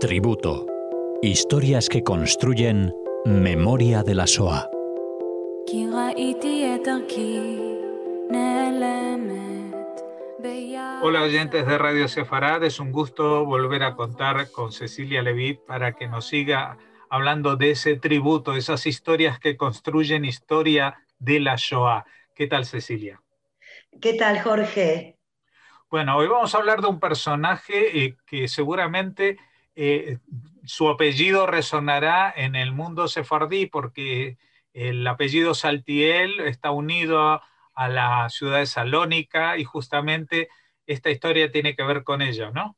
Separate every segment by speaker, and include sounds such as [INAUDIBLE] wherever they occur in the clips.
Speaker 1: Tributo. Historias que construyen memoria de la SOA.
Speaker 2: Hola oyentes de Radio Sefarad, es un gusto volver a contar con Cecilia Levit para que nos siga hablando de ese tributo, esas historias que construyen historia de la Shoah. ¿Qué tal Cecilia?
Speaker 3: ¿Qué tal Jorge?
Speaker 2: Bueno, hoy vamos a hablar de un personaje eh, que seguramente eh, su apellido resonará en el mundo sefardí porque el apellido Saltiel está unido a, la ciudad de Salónica y justamente esta historia tiene que ver con ella, ¿no?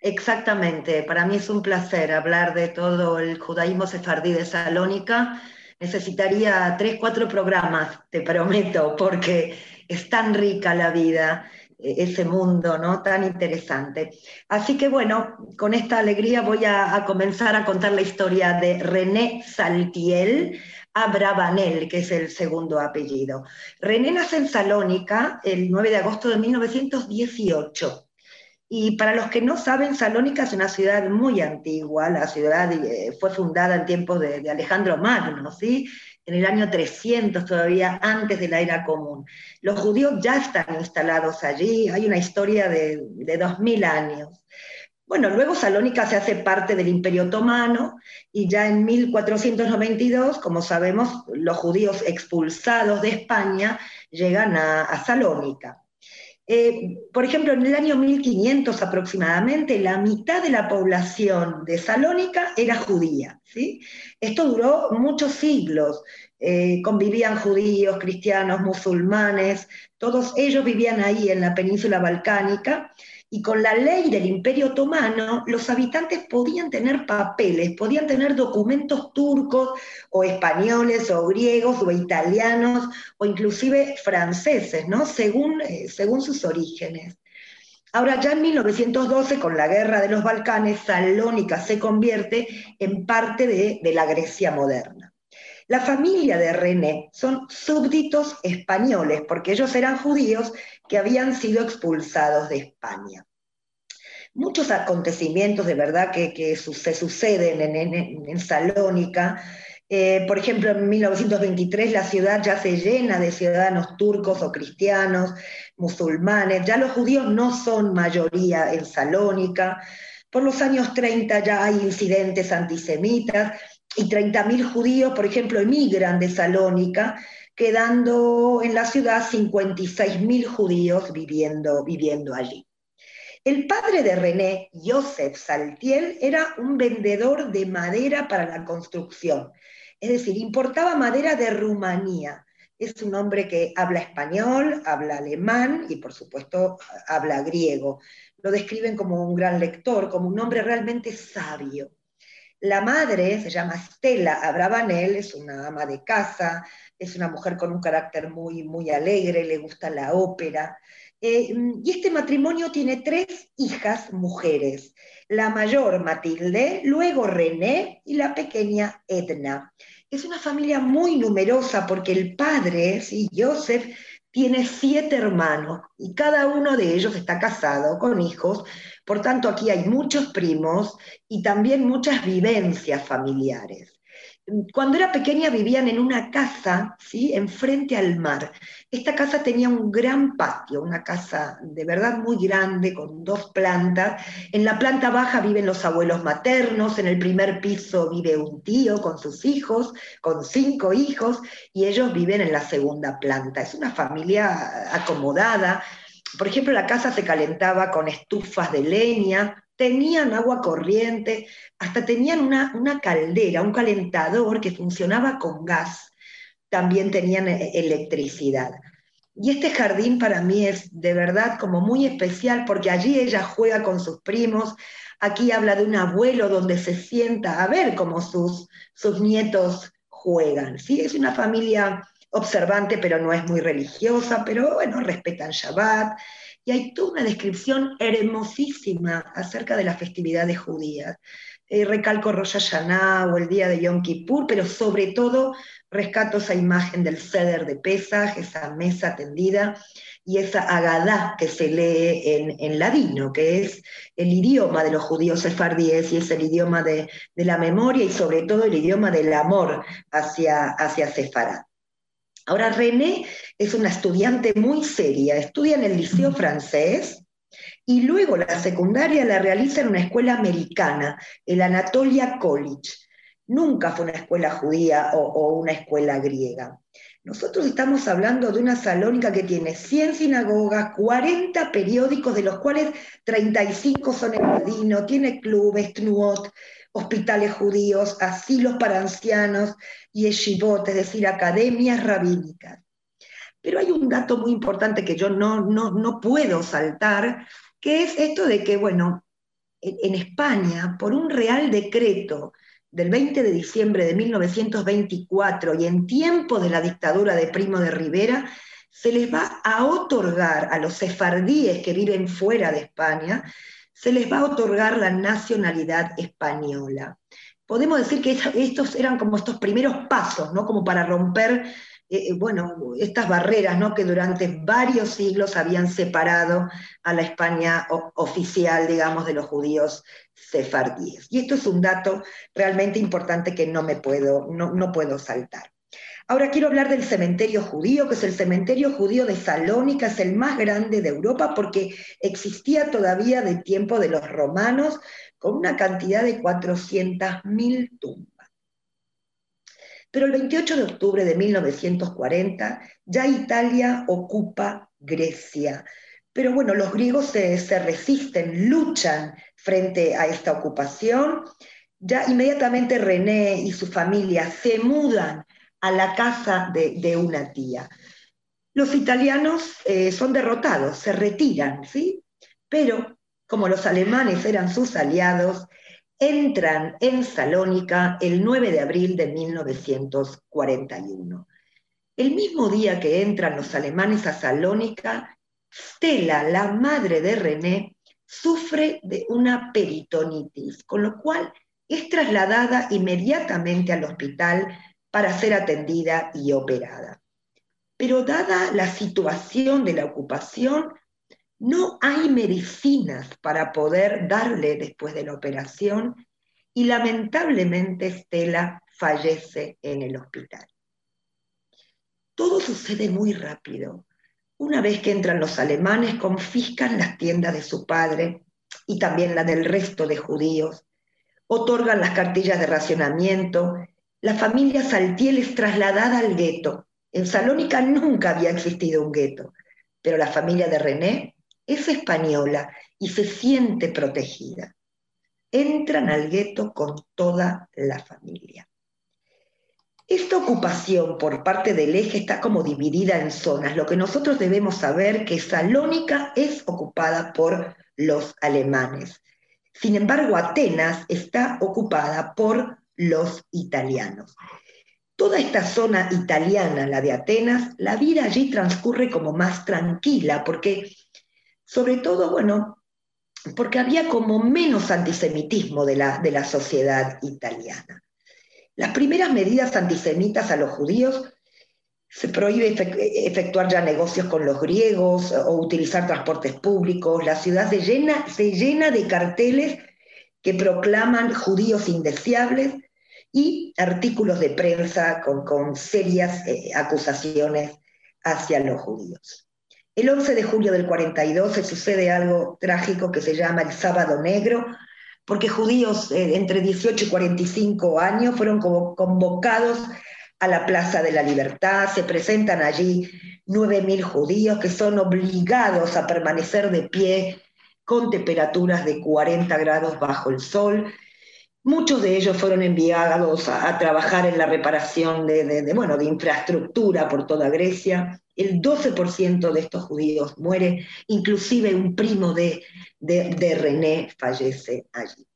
Speaker 3: Exactamente, para mí es un placer hablar de todo el judaísmo sefardí de Salónica. Necesitaría tres, cuatro programas, te prometo, porque es tan rica la vida ese mundo ¿no? tan interesante. Así que bueno, con esta alegría voy a, comenzar a contar la historia de René Saltiel Abravanel, que es el segundo apellido. René nace en Salónica el 9 de agosto de 1918. Y para los que no saben, Salónica es una ciudad muy antigua, la ciudad eh, fue fundada en tiempos de, de Alejandro Magno, ¿sí? En el año 300 todavía, antes de la era común. Los judíos ya están instalados allí, hay una historia de, de 2000 años. Bueno, luego Salónica se hace parte del Imperio Otomano y ya en 1492, como sabemos, los judíos expulsados de España llegan a Salónica. Eh, por ejemplo, en el año 1500 aproximadamente, la mitad de la población de Salónica era judía. ¿sí? Esto duró muchos siglos. Eh, convivían judíos, cristianos, musulmanes, todos ellos vivían ahí en la península balcánica y con la ley del Imperio Otomano los habitantes podían tener papeles, podían tener documentos turcos o españoles o griegos o italianos o inclusive franceses, ¿no? según, eh, según sus orígenes. Ahora ya en 1912, con la guerra de los Balcanes, Salónica se convierte en parte de, de la Grecia moderna. La familia de René son súbditos españoles, porque ellos eran judíos que habían sido expulsados de España. Muchos acontecimientos de verdad que, se suceden en, Salónica. Eh, por ejemplo, en 1923 la ciudad ya se llena de ciudadanos turcos o cristianos, musulmanes. Ya los judíos no son mayoría en Salónica. Por los años 30 ya hay incidentes antisemitas y 30.000 judíos, por ejemplo, emigran de Salónica, quedando en la ciudad 56.000 judíos viviendo, viviendo allí. El padre de René, Joseph Saltiel, era un vendedor de madera para la construcción, es decir, importaba madera de Rumanía. Es un hombre que habla español, habla alemán y por supuesto habla griego. Lo describen como un gran lector, como un hombre realmente sabio. La madre se llama Stella Abravanel, es una ama de casa, es una mujer con un carácter muy, muy alegre, le gusta la ópera. Eh, y este matrimonio tiene tres hijas mujeres, la mayor Matilde, luego René y la pequeña Edna. Es una familia muy numerosa porque el padre, ¿sí? Joseph, tiene siete hermanos y cada uno de ellos está casado con hijos, por tanto aquí hay muchos primos y también muchas vivencias familiares. Cuando era pequeña vivían en una casa, ¿sí? enfrente al mar. Esta casa tenía un gran patio, una casa de verdad muy grande, con dos plantas. En la planta baja viven los abuelos maternos, en el primer piso vive un tío con sus hijos, con cinco hijos, y ellos viven en la segunda planta. Es una familia acomodada. Por ejemplo, la casa se calentaba con estufas de leña, tenían agua corriente, hasta tenían una, una, caldera, un calentador que funcionaba con gas, también tenían eh, electricidad. Y este jardín para mí es de verdad como muy especial porque allí ella juega con sus primos, aquí habla de un abuelo donde se sienta a ver cómo sus, sus nietos juegan. ¿sí? Es una familia observante, pero no es muy religiosa, pero bueno, respetan Shabbat, y hay toda una descripción hermosísima acerca de las festividades judías. Eh, recalco Rosh Hashanah o el día de Yom Kippur, pero sobre todo rescato esa imagen del ceder de Pesach, esa mesa tendida, y esa Agadá que se lee en, ladino, que es el idioma de los judíos sefardíes y es el idioma de, la memoria y sobre todo el idioma del amor hacia, hacia. Ahora, René es una estudiante muy seria, estudia en el Liceo francés y luego la secundaria la realiza en una escuela americana, el Anatolia College. Nunca fue una escuela judía o una escuela griega. Nosotros estamos hablando de una salónica que tiene 100 sinagogas, 40 periódicos, de los cuales 35 son en ladino, tiene clubes, tnuot, hospitales judíos, asilos para ancianos y yeshivot, es decir, academias rabínicas. Pero hay un dato muy importante que yo no, no, no puedo saltar, que es esto de que, bueno, en España, por un real decreto del 20 de diciembre de 1924 y en tiempo de la dictadura de Primo de Rivera, se les va a otorgar a los sefardíes que viven fuera de España, se les va a otorgar la nacionalidad española. Podemos decir que estos eran como estos primeros pasos, ¿no? Como para romper eh, eh, bueno, estas barreras ¿no? que durante varios siglos habían separado a la España oficial, digamos, de los judíos sefardíes. Y esto es un dato realmente importante que no me puedo, no, no puedo saltar. Ahora quiero hablar del cementerio judío, que es el cementerio judío de Salónica, es el más grande de Europa porque existía todavía de tiempo de los romanos con una cantidad de 400.000 tumbas. Pero el 28 de octubre de 1940 ya Italia ocupa Grecia. Pero bueno, los griegos se, resisten, luchan frente a esta ocupación. Ya inmediatamente René y su familia se mudan a la casa de, una tía. Los italianos eh, son derrotados, se retiran, ¿sí? Pero como los alemanes eran sus aliados, entran en Salónica el 9 de abril de 1941. El mismo día que entran los alemanes a Salónica, Stella, la madre de René, sufre de una peritonitis, con lo cual es trasladada inmediatamente al hospital para ser atendida y operada. Pero dada la situación de la ocupación, no hay medicinas para poder darle después de la operación y lamentablemente Estela fallece en el hospital. Todo sucede muy rápido. Una vez que entran los alemanes, confiscan las tiendas de su padre y también la del resto de judíos, otorgan las cartillas de racionamiento, la familia Saltiel es trasladada al gueto. En Salónica nunca había existido un gueto, pero la familia de René es española y se siente protegida. Entran al gueto con toda la familia. Esta ocupación por parte del eje está como dividida en zonas. Lo que nosotros debemos saber que Salónica es ocupada por los alemanes. Sin embargo, Atenas está ocupada por los italianos. Toda esta zona italiana, la de Atenas, la vida allí transcurre como más tranquila, porque sobre todo, bueno, porque había como menos antisemitismo de la, de la sociedad italiana. Las primeras medidas antisemitas a los judíos se prohíbe efectuar ya negocios con los griegos o utilizar transportes públicos. La ciudad se llena, se llena de carteles que proclaman judíos indeseables y artículos de prensa con, serias eh, acusaciones hacia los judíos. El 11 de julio del 42 se sucede algo trágico que se llama el Sábado Negro, porque judíos eh, entre 18 y 45 años fueron convocados a la Plaza de la Libertad, se presentan allí 9.000 judíos que son obligados a permanecer de pie con temperaturas de 40 grados bajo el sol. Muchos de ellos fueron enviados a, trabajar en la reparación de, bueno, de infraestructura por toda Grecia el 12% de estos judíos muere, inclusive un primo de, de, René fallece allí.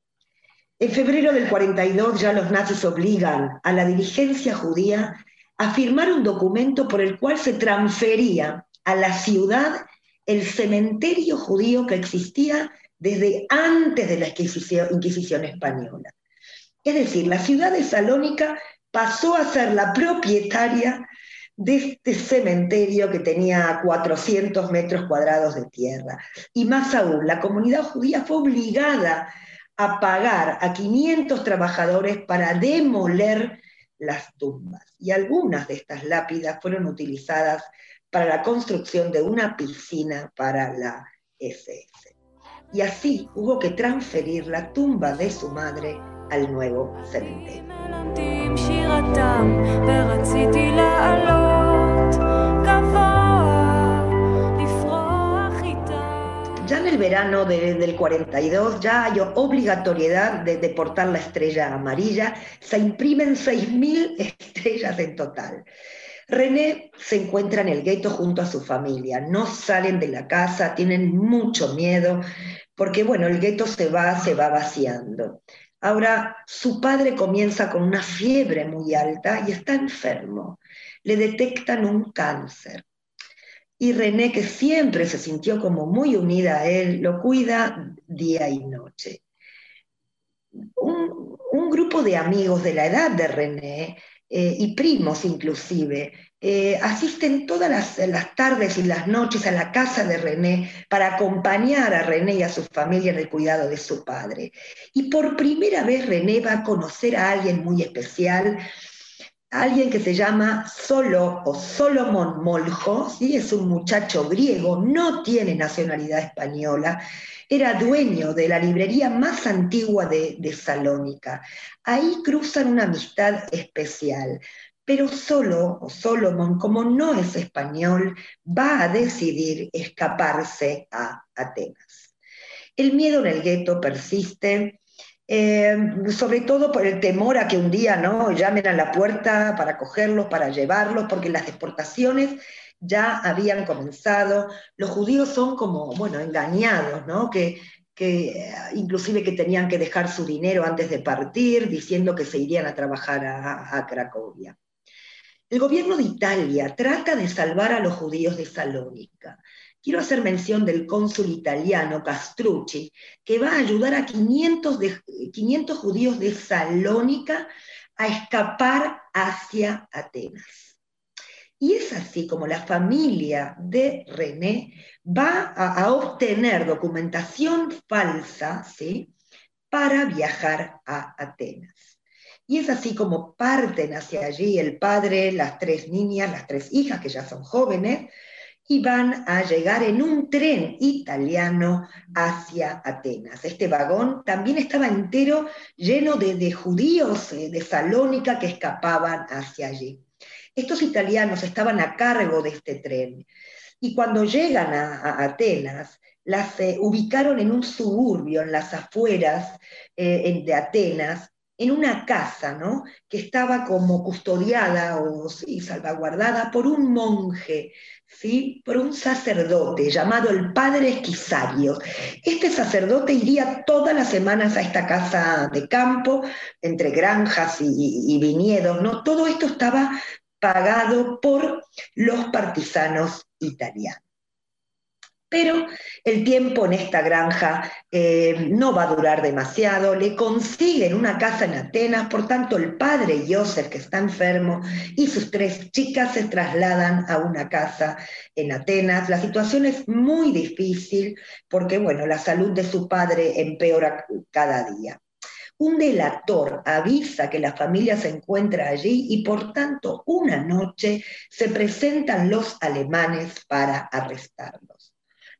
Speaker 3: En febrero del 42 ya los nazis obligan a la dirigencia judía a firmar un documento por el cual se transfería a la ciudad el cementerio judío que existía desde antes de la Inquisición, española. Es decir, la ciudad de Salónica pasó a ser la propietaria de este cementerio que tenía 400 metros cuadrados de tierra. Y más aún, la comunidad judía fue obligada a pagar a 500 trabajadores para demoler las tumbas. Y algunas de estas lápidas fueron utilizadas para la construcción de una piscina para la SS. Y así hubo que transferir la tumba de su madre al nuevo cementerio. Ya en el verano del 42 ya hay obligatoriedad de, de portar la estrella amarilla, se imprimen 6.000 [LAUGHS] estrellas en total. René se encuentra en el gueto junto a su familia, no salen de la casa, tienen mucho miedo, porque bueno, el gueto se va, se va vaciando. Ahora, su padre comienza con una fiebre muy alta y está enfermo. Le detectan un cáncer. Y René, que siempre se sintió como muy unida a él, lo cuida día y noche. Un, un grupo de amigos de la edad de René eh, y primos inclusive, eh, asisten todas las, tardes y las noches a la casa de René para acompañar a René y a su familia en el cuidado de su padre. Y por primera vez René va a conocer a alguien muy especial, alguien que se llama Solo o Solomon Moljo, ¿sí? es un muchacho griego, no tiene nacionalidad española, era dueño de la librería más antigua de, Salónica. Ahí cruzan una amistad especial, pero solo Solomon, como no es español, va a decidir escaparse a Atenas. El miedo en el gueto persiste, eh, sobre todo por el temor a que un día ¿no? llamen a la puerta para cogerlos, para llevarlos, porque las exportaciones ya habían comenzado. Los judíos son como, bueno, engañados, ¿no? Que, que inclusive que tenían que dejar su dinero antes de partir, diciendo que se irían a trabajar a, Cracovia. El gobierno de Italia trata de salvar a los judíos de Salónica. Quiero hacer mención del cónsul italiano Castrucci, que va a ayudar a 500, de, 500 judíos de Salónica a escapar hacia Atenas. Y es así como la familia de René va a, obtener documentación falsa ¿sí? para viajar a Atenas. Y es así como parten hacia allí el padre, las tres niñas, las tres hijas que ya son jóvenes, y van a llegar en un tren italiano hacia Atenas. Este vagón también estaba entero lleno de, judíos eh, de Salónica que escapaban hacia allí. Estos italianos estaban a cargo de este tren y cuando llegan a, Atenas, las eh, ubicaron en un suburbio, en las afueras eh, de Atenas, en una casa, ¿no? Que estaba como custodiada o salvaguardada por un monje, ¿sí? Por un sacerdote llamado el padre Esquisario. Este sacerdote iría todas las semanas a esta casa de campo, entre granjas y, y viñedos, ¿no? Todo esto estaba pagado por los partisanos italianos. Pero el tiempo en esta granja eh, no va a durar demasiado, le consiguen una casa en Atenas, por tanto el padre Joseph, que está enfermo, y sus tres chicas se trasladan a una casa en Atenas. La situación es muy difícil porque, bueno, la salud de su padre empeora cada día. Un delator avisa que la familia se encuentra allí y por tanto una noche se presentan los alemanes para arrestarlos.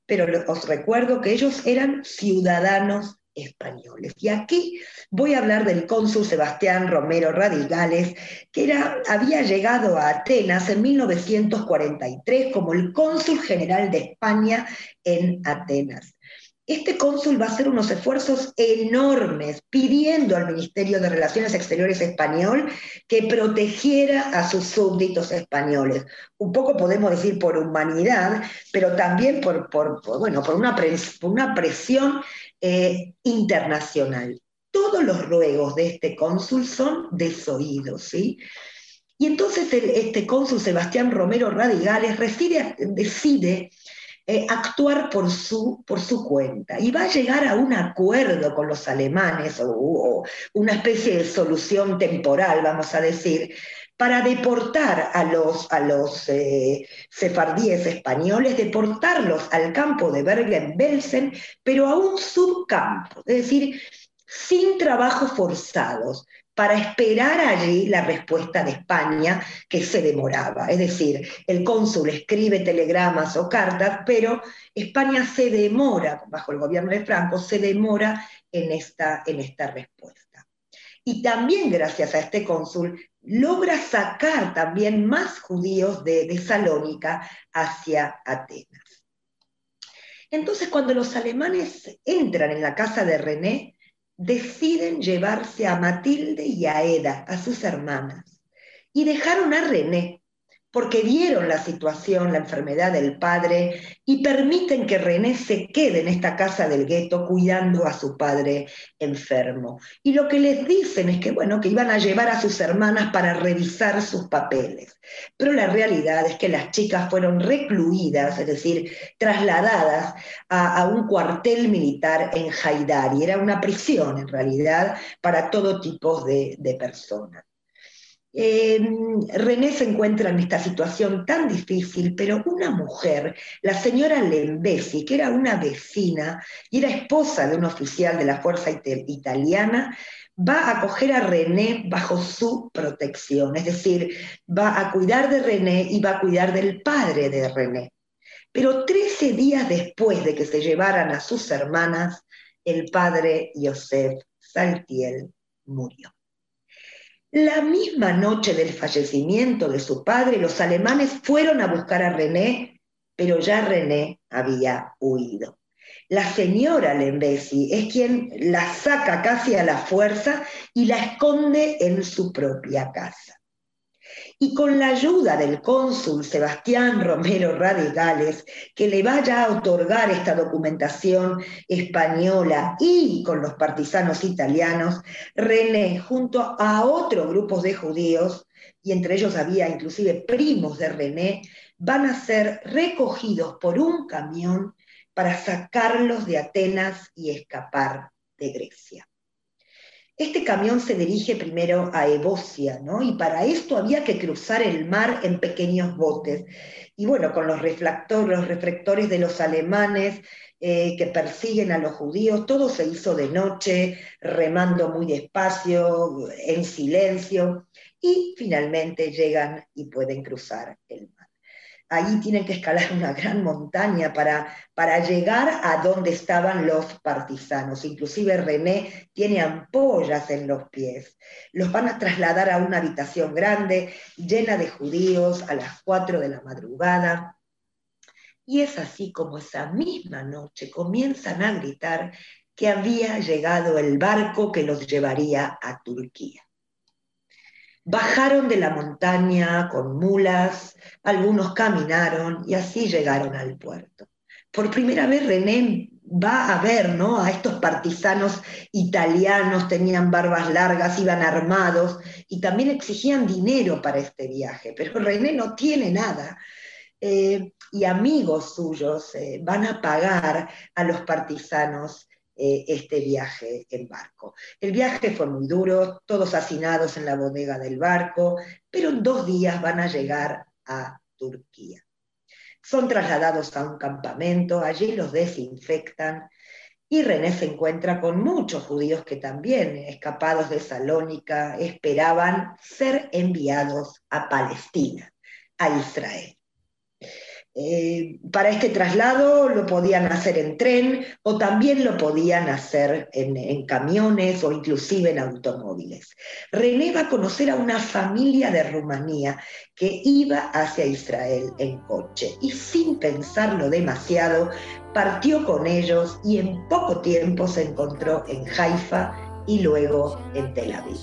Speaker 3: Pero os recuerdo que ellos eran ciudadanos españoles. Y aquí voy a hablar del cónsul Sebastián Romero Radigales, que era, había llegado a Atenas en 1943 como el cónsul general de España en Atenas este cónsul va a hacer unos esfuerzos enormes pidiendo al Ministerio de Relaciones Exteriores español que protegiera a sus súbditos españoles. Un poco podemos decir por humanidad, pero también por, bueno, por, una, presión eh, internacional. Todos los ruegos de este cónsul son desoídos, ¿sí? Y entonces este cónsul Sebastián Romero Radigales decide eh, actuar por su, por su cuenta. Y va a llegar a un acuerdo con los alemanes o, una especie de solución temporal, vamos a decir, para deportar a los, a los eh, sefardíes españoles, deportarlos al campo de Bergen-Belsen, pero a un subcampo, es decir, sin trabajos forzados, para esperar allí la respuesta de España, que se demoraba. Es decir, el cónsul escribe telegramas o cartas, pero España se demora, bajo el gobierno de Franco, se demora en esta, en esta respuesta. Y también gracias a este cónsul logra sacar también más judíos de, de Salónica hacia Atenas. Entonces, cuando los alemanes entran en la casa de René, deciden llevarse a Matilde y a Eda, a sus hermanas, y dejaron a René, porque vieron la situación, la enfermedad del padre, y permiten que René se quede en esta casa del gueto cuidando a su padre enfermo. Y lo que les dicen es que, bueno, que iban a llevar a sus hermanas para revisar sus papeles. Pero la realidad es que las chicas fueron recluidas, es decir, trasladadas a, un cuartel militar en Haidar, y era una prisión en realidad para todo tipo de personas. Eh, René se encuentra en esta situación tan difícil, pero una mujer, la señora Lembesi, que era una vecina y era esposa de un oficial de la Fuerza Italiana, va a acoger a René bajo su protección, es decir, va a cuidar de René y va a cuidar del padre de René. Pero 13 días después de que se llevaran a sus hermanas, el padre Joseph Saltiel murió. La misma noche del fallecimiento de su padre, los alemanes fueron a buscar a René, pero ya René había huido. La señora Lembesi es quien la saca casi a la fuerza y la esconde en su propia casa y con la ayuda del cónsul Sebastián Romero Radegales, que le vaya a otorgar esta documentación española y con los partisanos italianos, René, junto a otros grupos de judíos, y entre ellos había inclusive primos de René, van a ser recogidos por un camión para sacarlos de Atenas y escapar de Grecia. Este camión se dirige primero a Evosia, ¿no? Y para esto había que cruzar el mar en pequeños botes. Y bueno, con los, los reflectores de los alemanes eh, que persiguen a los judíos, todo se hizo de noche, remando muy despacio, en silencio, y finalmente llegan y pueden cruzar el mar ahí tienen que escalar una gran montaña para, para llegar a donde estaban los partisanos. Inclusive René tiene ampollas en los pies. Los van a trasladar a una habitación grande, llena de judíos, a las 4 de la madrugada. Y es así como esa misma noche comienzan a gritar que había llegado el barco que los llevaría a Turquía. Bajaron de la montaña con mulas, algunos caminaron y así llegaron al puerto. Por primera vez René va a ver ¿no? a estos partisanos italianos, tenían barbas largas, iban armados y también exigían dinero para este viaje, pero René no tiene nada. Eh, y amigos suyos eh, van a pagar a los partisanos eh, este viaje en barco. El viaje fue muy duro, todos hacinados en la bodega del barco, pero en dos días van a llegar a Turquía. Son trasladados a un campamento, allí los desinfectan y René se encuentra con muchos judíos que también, escapados de Salónica, esperaban ser enviados a Palestina, a Israel. Eh, para este traslado lo podían hacer en tren o también lo podían hacer en, camiones o inclusive en automóviles. René va a conocer a una familia de Rumanía que iba hacia Israel en coche y sin pensarlo demasiado partió con ellos y en poco tiempo se encontró en Haifa y luego en Tel Aviv.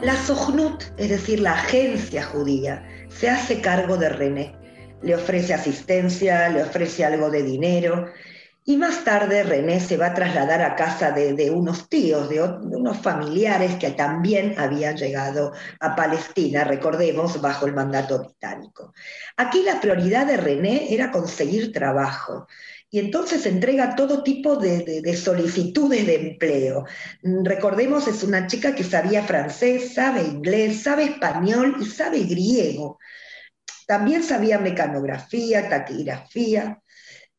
Speaker 3: La Sohnut, es decir, la agencia judía, se hace cargo de René. Le ofrece asistencia, le ofrece algo de dinero Y más tarde René se va a trasladar a casa de, unos tíos, de, unos familiares que también habían llegado a Palestina, recordemos, bajo el mandato británico. Aquí la prioridad de René era conseguir trabajo. Y entonces entrega todo tipo de, solicitudes de empleo. Recordemos, es una chica que sabía francés, sabe inglés, sabe español y sabe griego. También sabía mecanografía, taquigrafía.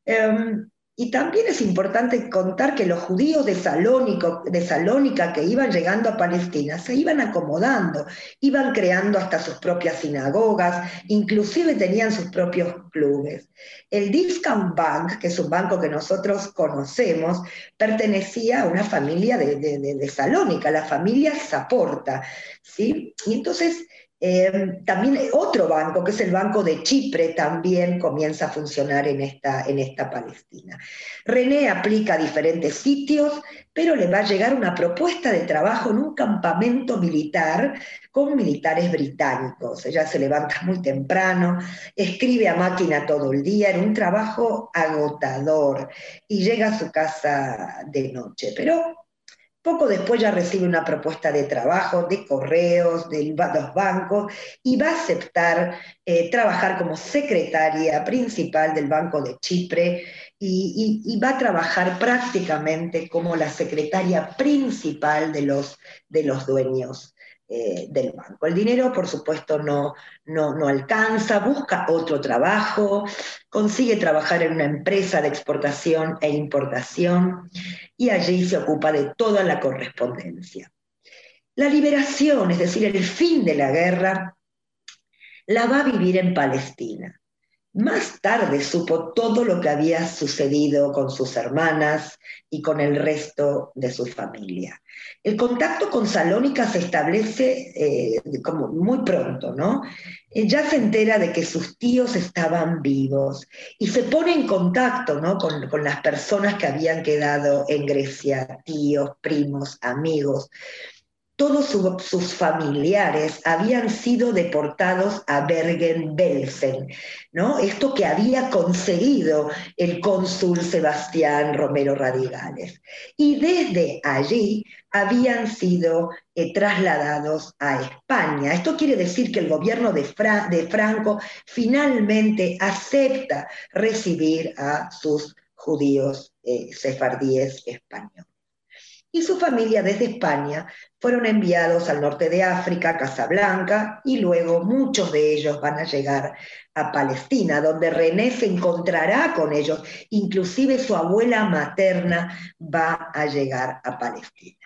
Speaker 3: Em, y también es importante contar que los judíos de, Salónica que iban llegando a Palestina se iban acomodando, iban creando hasta sus propias sinagogas, inclusive tenían sus propios clubes. El Discount Bank, que es un banco que nosotros conocemos, pertenecía a una familia de, de Salónica, la familia Zaporta. ¿sí? Y entonces Em, también otro banco, que es el Banco de Chipre, también comienza a funcionar en esta, en esta Palestina. René aplica a diferentes sitios, pero le va a llegar una propuesta de trabajo en un campamento militar con militares británicos. Ella se levanta muy temprano, escribe a máquina todo el día, en un trabajo agotador, y llega a su casa de noche. Pero poco después ya recibe una propuesta de trabajo, de correos, de los bancos, y va a aceptar eh, trabajar como secretaria principal del Banco de Chipre y, va a trabajar prácticamente como la secretaria principal de los, de los dueños eh, del banco. El dinero, por supuesto, no, no, alcanza, busca otro trabajo, consigue trabajar en una empresa de exportación e importación y allí se ocupa de toda la correspondencia. La liberación, es decir, el fin de la guerra, la va a vivir en Palestina. Más tarde supo todo lo que había sucedido con sus hermanas y con el resto de su familia. El contacto con Salónica se establece eh, como muy pronto, ¿no? Eh, ya se entera de que sus tíos estaban vivos y se pone en contacto ¿no? con, con las personas que habían quedado en Grecia, tíos, primos, amigos todos sus familiares habían sido deportados a Bergen-Belsen, ¿no? Esto que había conseguido el cónsul Sebastián Romero Radigales. Y desde allí habían sido eh, trasladados a España. Esto quiere decir que el gobierno de, Franco finalmente acepta recibir a sus judíos eh, sefardíes españoles y su familia desde España fueron enviados al norte de África, Casablanca, y luego muchos de ellos van a llegar a Palestina, donde René se encontrará con ellos, inclusive su abuela materna va a llegar a Palestina.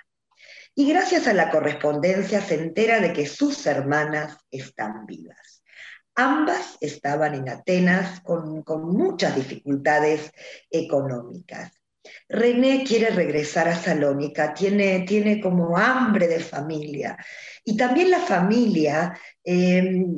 Speaker 3: Y gracias a la correspondencia se entera de que sus hermanas están vivas. Ambas estaban en Atenas con, con muchas dificultades económicas. René quiere regresar a Salónica, tiene, tiene como hambre de familia. Y también la familia, em,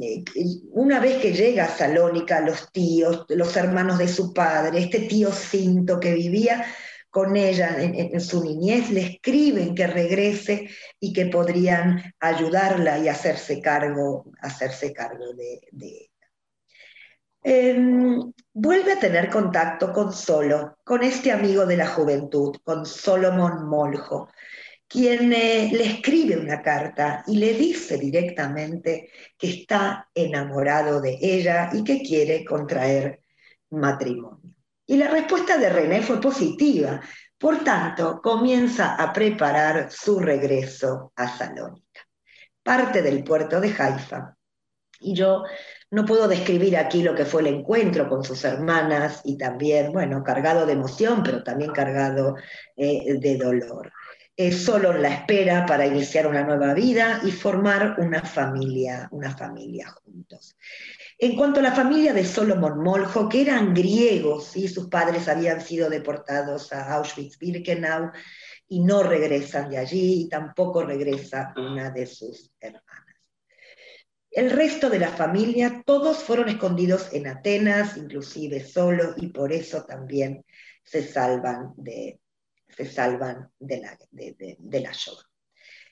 Speaker 3: una vez que llega a Salónica, los tíos, los hermanos de su padre, este tío Cinto que vivía con ella en, su niñez, le escriben que regrese y que podrían ayudarla y hacerse cargo, hacerse cargo de, de Em, vuelve a tener contacto con Solo, con este amigo de la juventud, con Solomon Moljo, quien eh, le escribe una carta y le dice directamente que está enamorado de ella y que quiere contraer matrimonio. Y la respuesta de René fue positiva, por tanto comienza a preparar su regreso a Salónica. Parte del puerto de Haifa. Y yo no puedo describir aquí lo que fue el encuentro con sus hermanas y también, bueno, cargado de emoción, pero también cargado eh, de dolor. Solo la espera para iniciar una nueva vida y formar una familia, una familia juntos. En cuanto a la familia de Solomon Moljo, que eran griegos, y sus padres habían sido deportados a Auschwitz-Birkenau y no regresan de allí, y tampoco regresa una de sus hermanas. El resto de la familia, todos fueron escondidos en Atenas, inclusive solo, y por eso también se salvan de, se salvan de la, de, la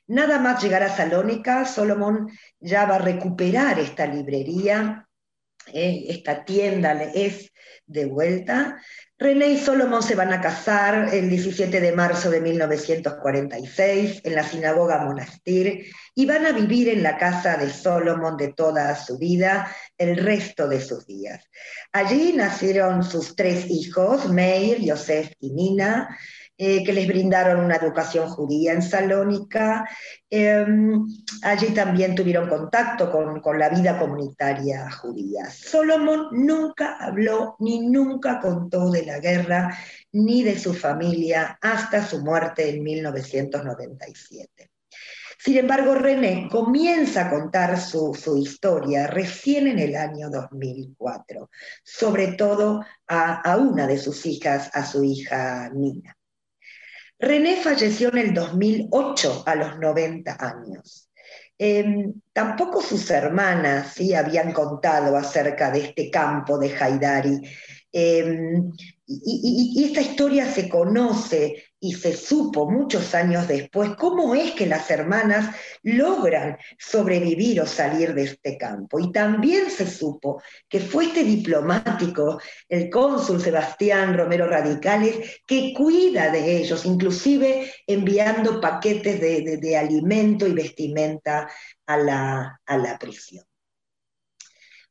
Speaker 3: Nada más llegar a Salónica, Solomon ya va a recuperar esta librería eh, esta tienda es de vuelta. René y Solomon se van a casar el 17 de marzo de 1946 en la sinagoga Monastir y van a vivir en la casa de Solomon de toda su vida el resto de sus días. Allí nacieron sus tres hijos, Meir, Yosef y Nina, eh, que les brindaron una educación judía en Salónica. Em, allí también tuvieron contacto con, la vida comunitaria judía. Solomon nunca habló ni nunca contó de la guerra ni de su familia hasta su muerte en 1997. Sin embargo, René comienza a contar su, historia recién en el año 2004, sobre todo a, una de sus hijas, a su hija Nina. René falleció en el 2008 a los 90 años. Em, tampoco sus hermanas ¿sí? habían contado acerca de este campo de Haidari. Em, y, esta historia se conoce y se supo muchos años después cómo es que las hermanas logran sobrevivir o salir de este campo. Y también se supo que fue este diplomático, el cónsul Sebastián Romero Radicales, que cuida de ellos, inclusive enviando paquetes de, alimento y vestimenta a la prisión.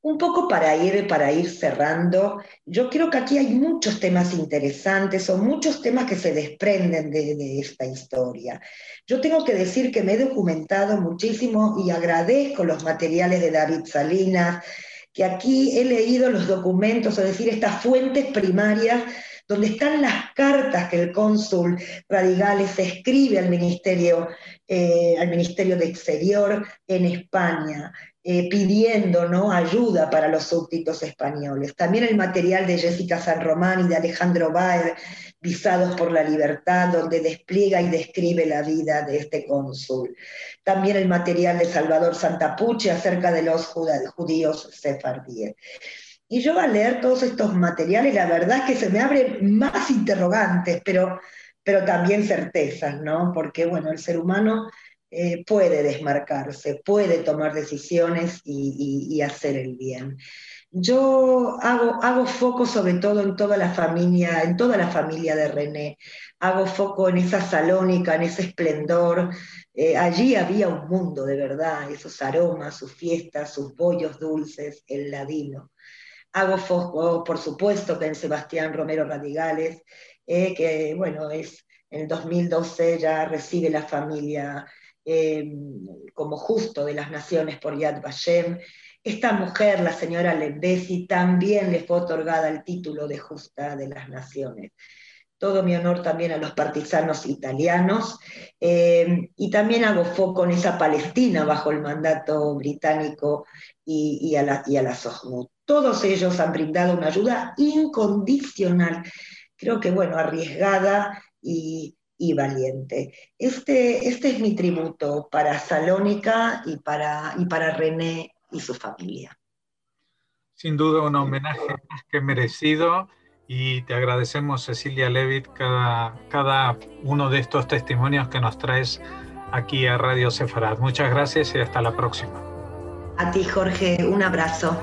Speaker 3: Un poco para ir, para ir cerrando, yo creo que aquí hay muchos temas interesantes o muchos temas que se desprenden de, esta historia. Yo tengo que decir que me he documentado muchísimo y agradezco los materiales de David Salinas, que aquí he leído los documentos, es decir, estas fuentes primarias donde están las cartas que el cónsul Radigales escribe al Ministerio, eh, al Ministerio de Exterior en España, eh, pidiendo ¿no? ayuda para los súbditos españoles. También el material de Jessica San Román y de Alejandro Baer, Visados por la Libertad, donde despliega y describe la vida de este cónsul. También el material de Salvador Santapuche acerca de los judíos sefardíes. Y yo al leer todos estos materiales, la verdad es que se me abren más interrogantes, pero, pero también certezas, ¿no? Porque, bueno, el ser humano eh, puede desmarcarse, puede tomar decisiones y, hacer el bien. Yo hago, hago, foco sobre todo en toda la familia, en toda la familia de René. Hago foco en esa salónica, en ese esplendor. Eh, allí había un mundo de verdad, esos aromas, sus fiestas, sus bollos dulces, el ladino. Hago foco, por supuesto, que en Sebastián Romero Radigales, eh, que bueno, es en el 2012 ya recibe la familia Em, como justo de las naciones por Yad Vashem. Esta mujer, la señora Lembesi, también le fue otorgada el título de justa de las naciones. Todo mi honor también a los partisanos italianos em, y también hago foco en esa Palestina bajo el mandato británico y, a la, y a la Todos ellos han brindado una ayuda incondicional, creo que bueno, arriesgada y, y valiente. Este, este es mi tributo para Salónica y para, y para René y su familia.
Speaker 2: Sin duda un homenaje más que merecido y te agradecemos Cecilia Levitt cada, cada uno de estos testimonios que nos traes aquí a Radio Sefarad. Muchas gracias y hasta la próxima.
Speaker 3: A ti Jorge, un abrazo.